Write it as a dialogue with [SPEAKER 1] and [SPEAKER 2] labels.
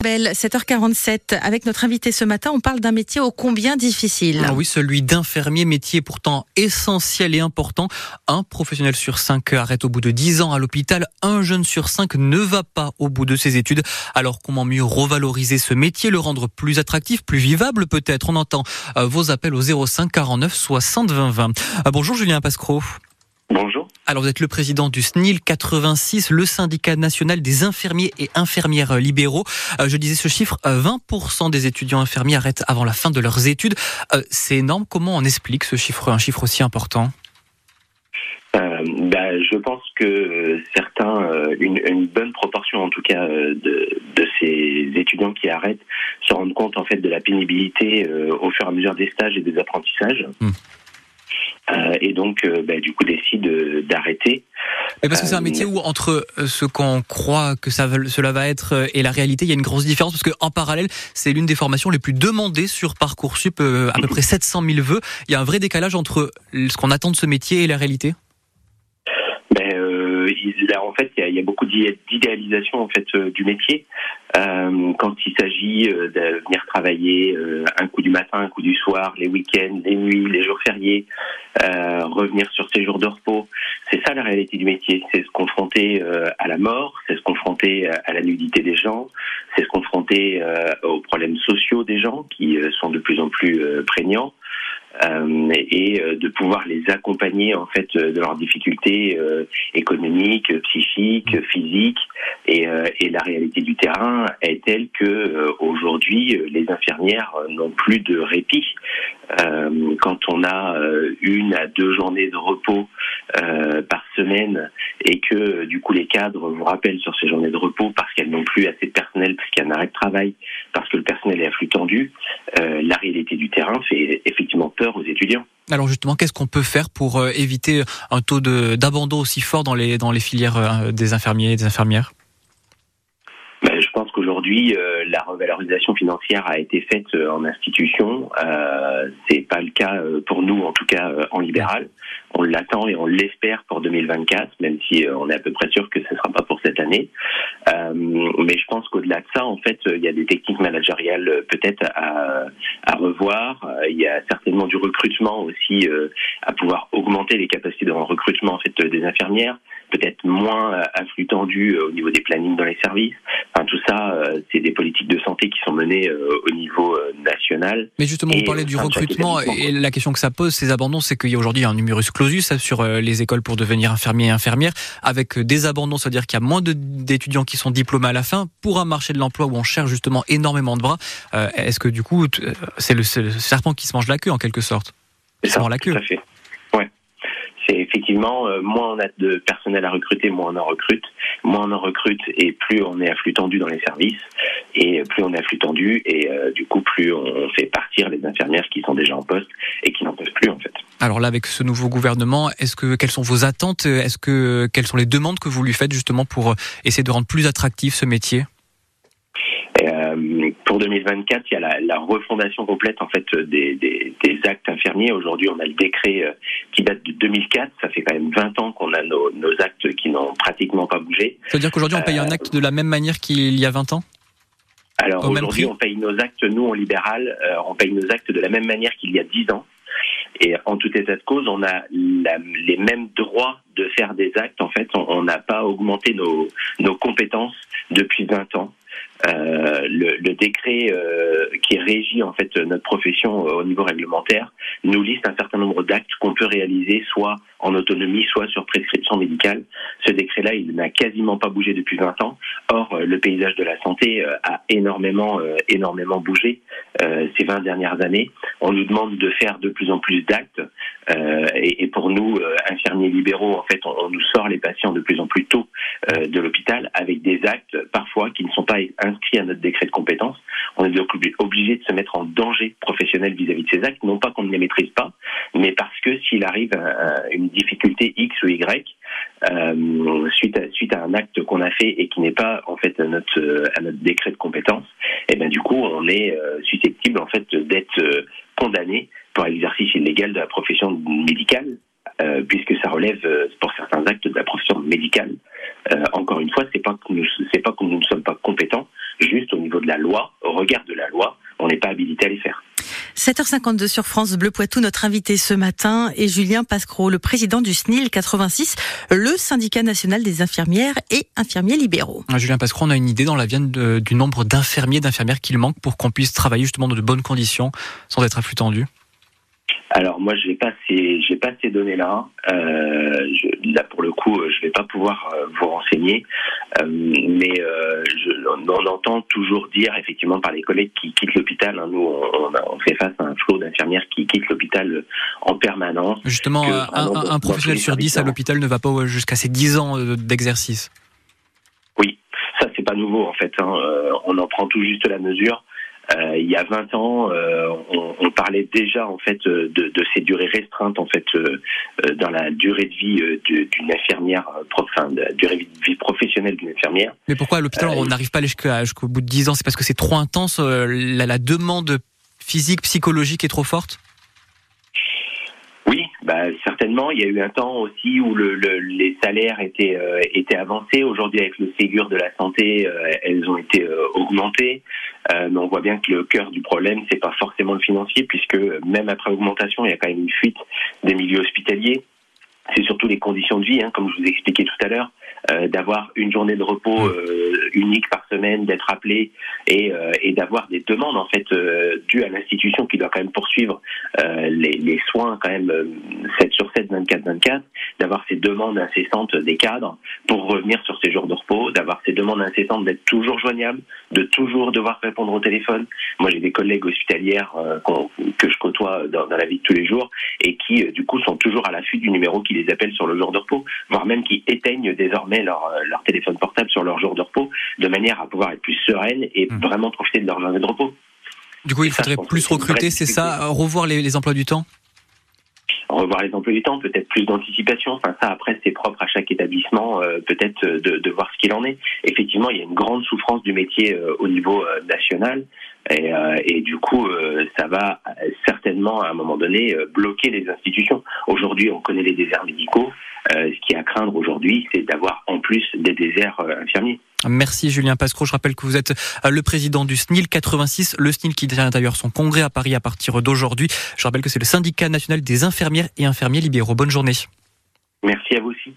[SPEAKER 1] Belle, 7h47. Avec notre invité ce matin, on parle d'un métier ô combien difficile.
[SPEAKER 2] Ah oui, celui d'infirmier, métier pourtant essentiel et important. Un professionnel sur cinq arrête au bout de 10 ans à l'hôpital. Un jeune sur cinq ne va pas au bout de ses études. Alors comment mieux revaloriser ce métier, le rendre plus attractif, plus vivable peut-être? On entend euh, vos appels au 05 49 60 20 20. bonjour Julien Pascro.
[SPEAKER 3] Bonjour.
[SPEAKER 2] Alors vous êtes le président du SNIL 86, le syndicat national des infirmiers et infirmières libéraux. Euh, je disais ce chiffre, 20% euh, des étudiants infirmiers arrêtent avant la fin de leurs études. Euh, c'est énorme. Comment on explique ce chiffre, un chiffre aussi important?
[SPEAKER 3] Bah, je pense que certains, une, bonne proportion en tout cas de, ces étudiants qui arrêtent se rendent compte en fait de la pénibilité au fur et à mesure des stages et des apprentissages. Hmm. Euh, et donc euh, bah, du coup décide d'arrêter.
[SPEAKER 2] parce que c'est un métier où entre euh, ce qu'on croit que ça, cela va être et la réalité, il y a une grosse différence parce qu'en parallèle, c'est l'une des formations les plus demandées sur parcoursup, à peu près 700 000 vœux. Il y a un vrai décalage entre ce qu'on attend de ce métier et la réalité?
[SPEAKER 3] Ben, en fait, il y, a, beaucoup d'idéalisation en fait du métier. Euh, quand il s'agit euh, de venir travailler euh, un coup du matin, un coup du soir, les week-ends, les nuits, les jours fériés, revenir sur ses jours de repos. C'est ça la réalité du métier. C'est se confronter à la mort, c'est se confronter à la nudité des gens, c'est se confronter aux problèmes sociaux des gens qui sont de plus en plus prégnants. Euh, et euh, de pouvoir les accompagner en fait euh, de leurs difficultés économiques, psychiques, physiques. Et, et, la réalité du terrain est telle que aujourd'hui les infirmières n'ont plus de répit. quand on a une à deux journées de repos par semaine et que du coup les cadres vous rappellent sur ces journées de repos parce qu'elles n'ont plus assez de personnel, parce qu'il y a un arrêt de travail, parce que le personnel est à flux tendu, la réalité du terrain fait effectivement peur aux étudiants.
[SPEAKER 2] Alors justement, qu'est-ce qu'on peut faire pour euh, éviter un taux d'abandon aussi fort dans les, dans les filières euh, des infirmiers et des infirmières?
[SPEAKER 3] Ben, Je pense qu'aujourd'hui, euh, la revalorisation financière a été faite en institution. Euh, c'est pas le cas pour nous, en tout cas en libéral. On l'attend et on l'espère pour 2024, même si on est à peu près sûr que ce ne sera pas pour cette année. Euh, mais je pense qu'au-delà de ça, en fait, il y a des techniques managériales euh, peut-être à, revoir. Euh, il y a certainement du recrutement aussi à pouvoir augmenter les capacités de recrutement en fait des infirmières peut-être moins à flux tendu au niveau des plannings dans les services. Enfin, tout ça, c'est des politiques de santé qui sont menées au niveau national.
[SPEAKER 2] Mais justement, vous parlez du recrutement et la question que ça pose, ces abandons, c'est qu'il y a aujourd'hui un numerus clausus sur les écoles pour devenir infirmier et infirmière, avec des abandons, c'est-à-dire qu'il y a moins d'étudiants qui sont diplômés à la fin pour un marché de l'emploi où on cherche justement énormément de bras. Euh, est-ce que du coup, euh, c'est le, serpent qui se mange la queue en quelque sorte?
[SPEAKER 3] C'est ça, la queue. Tout à fait. Effectivement, euh, moins on a de personnel à recruter, moins on en recrute. Moins on en recrute et plus on est à flux tendu dans les services. Et plus on est à flux tendu et du coup, plus on fait partir les infirmières qui sont déjà en poste et qui n'en peuvent plus en fait.
[SPEAKER 2] Alors là, avec ce nouveau gouvernement, est-ce que quelles sont vos attentes? Est-ce que quelles sont les demandes que vous lui faites justement pour essayer de rendre plus attractif ce métier?
[SPEAKER 3] Euh, pour 2024, il y a la, la, refondation complète en fait des, des, des actes infirmiers. Aujourd'hui, on a le décret euh, qui date de 2004. Ça fait quand même 20 ans qu'on a nos, nos, actes qui n'ont pratiquement pas bougé.
[SPEAKER 2] Ça veut dire qu'aujourd'hui, on paye un acte de la même manière qu'il y a 20 ans?
[SPEAKER 3] Alors aujourd'hui, on paye nos actes, nous en libéral, euh, on paye nos actes de la même manière qu'il y a 10 ans. Et en tout état de cause, on a les mêmes droits de faire des actes. En fait, on n'a pas augmenté nos, nos compétences depuis 20 ans. Euh, le, décret euh, qui régit en fait notre profession euh, au niveau réglementaire nous liste un certain nombre d'actes qu'on peut réaliser soit en autonomie, soit sur prescription médicale. Ce décret-là, il n'a quasiment pas bougé depuis 20 ans. Or, le paysage de la santé a énormément, énormément bougé ces 20 dernières années. On nous demande de faire de plus en plus d'actes. Et, et, pour nous, infirmiers libéraux, en fait, on, nous sort les patients de plus en plus tôt de l'hôpital avec des actes parfois qui ne sont pas inscrits à notre décret de compétences. On est donc obligé de se mettre en danger professionnel vis-à-vis de ces actes, non pas qu'on ne les maîtrise pas, mais parce que s'il arrive une difficulté X ou Y, euh, suite, à, suite à un acte qu'on a fait et qui n'est pas en fait à notre, décret de compétences, et eh bien du coup on est euh, susceptible en fait d'être euh, condamné pour exercice illégal de la profession médicale euh, puisque ça relève pour certains actes de la profession médicale. Euh, encore une fois, c'est pas que nous, c'est pas que nous ne sommes pas compétents, Juste au niveau de la loi, au regard de la loi, on n'est pas habilité à les faire.
[SPEAKER 1] 7h52 sur France Bleu Poitou. Notre invité ce matin est Julien Pascro, le président du SNIL 86, le syndicat national des infirmières et infirmiers libéraux.
[SPEAKER 2] Ah, Julien Pascro, on a une idée dans la viande du nombre d'infirmiers, d'infirmières qu'il manque pour qu'on puisse travailler justement dans de bonnes conditions sans être à flux tendu
[SPEAKER 3] alors moi, je n'ai pas ces, j'ai pas ces données-là. Euh, là, pour le coup, je vais pas pouvoir euh, vous renseigner, euh, mais je, on entend toujours dire, effectivement, par les collègues qui quittent l'hôpital. Hein, nous, on, on, fait face à un flot d'infirmières qui quittent l'hôpital en permanence.
[SPEAKER 2] Justement, un, un, professionnel sur dix à l'hôpital ne va pas jusqu'à ses 10 ans d'exercice.
[SPEAKER 3] Oui, ça c'est pas nouveau en fait. Hein. on en prend tout juste la mesure. Euh, il y a 20 ans, euh, on, on, parlait déjà en fait de, de, ces durées restreintes en fait euh, dans la durée de vie d'une infirmière, enfin de la durée de vie professionnelle d'une infirmière.
[SPEAKER 2] Mais pourquoi à l'hôpital on n'arrive pas jusqu'au bout de 10 ans? C'est parce que c'est trop intense, la, la demande physique, psychologique est trop forte?
[SPEAKER 3] Oui, bah, certainement. Il y a eu un temps aussi où le, le, les salaires étaient, euh, étaient avancés. Aujourd'hui, avec le Ségur de la santé, euh, elles ont été euh, augmentées. Mais on voit bien que le cœur du problème, c'est pas forcément le financier, puisque même après augmentation, il y a quand même une fuite des milieux hospitaliers. C'est surtout les conditions de vie, hein, comme je vous ai expliqué tout à l'heure. Euh, d'avoir une journée de repos euh, unique par d'être appelé et, euh, et d'avoir des demandes en fait dues à l'institution qui doit quand même poursuivre les, les, soins quand même 7 sur 7, 24 24, d'avoir ces demandes incessantes des cadres pour revenir sur ces jours de repos, d'avoir ces demandes incessantes d'être toujours joignable, de toujours devoir répondre au téléphone. Moi j'ai des collègues hospitalières que je côtoie dans, la vie de tous les jours et qui du coup sont toujours à l'affût du numéro qui les appelle sur le jour de repos, voire même qui éteignent désormais leur, euh, leur téléphone portable sur leur jour de repos, de manière à pouvoir être plus sereine et mmh. vraiment profiter de leur journée de repos.
[SPEAKER 2] Du coup, il faudrait plus recruter, c'est ça Revoir les, emplois du temps?
[SPEAKER 3] Revoir les emplois du temps, peut-être plus d'anticipation. Enfin, ça, après, c'est propre à chaque établissement, euh, peut-être euh, de, voir ce qu'il en est. Effectivement, il y a une grande souffrance du métier au niveau national. Et, et, du coup, ça va certainement, à un moment donné, bloquer les institutions. Aujourd'hui, on connaît les déserts médicaux. Euh, ce qui est à craindre aujourd'hui, c'est d'avoir en plus des déserts euh, infirmiers.
[SPEAKER 2] Merci Julien Pascro. Je rappelle que vous êtes euh, le président du SNIL 86, le SNIL qui tient d'ailleurs son congrès à Paris à partir d'aujourd'hui. Je rappelle que c'est le syndicat national des infirmières et infirmiers libéraux. Bonne journée.
[SPEAKER 3] Merci à vous aussi.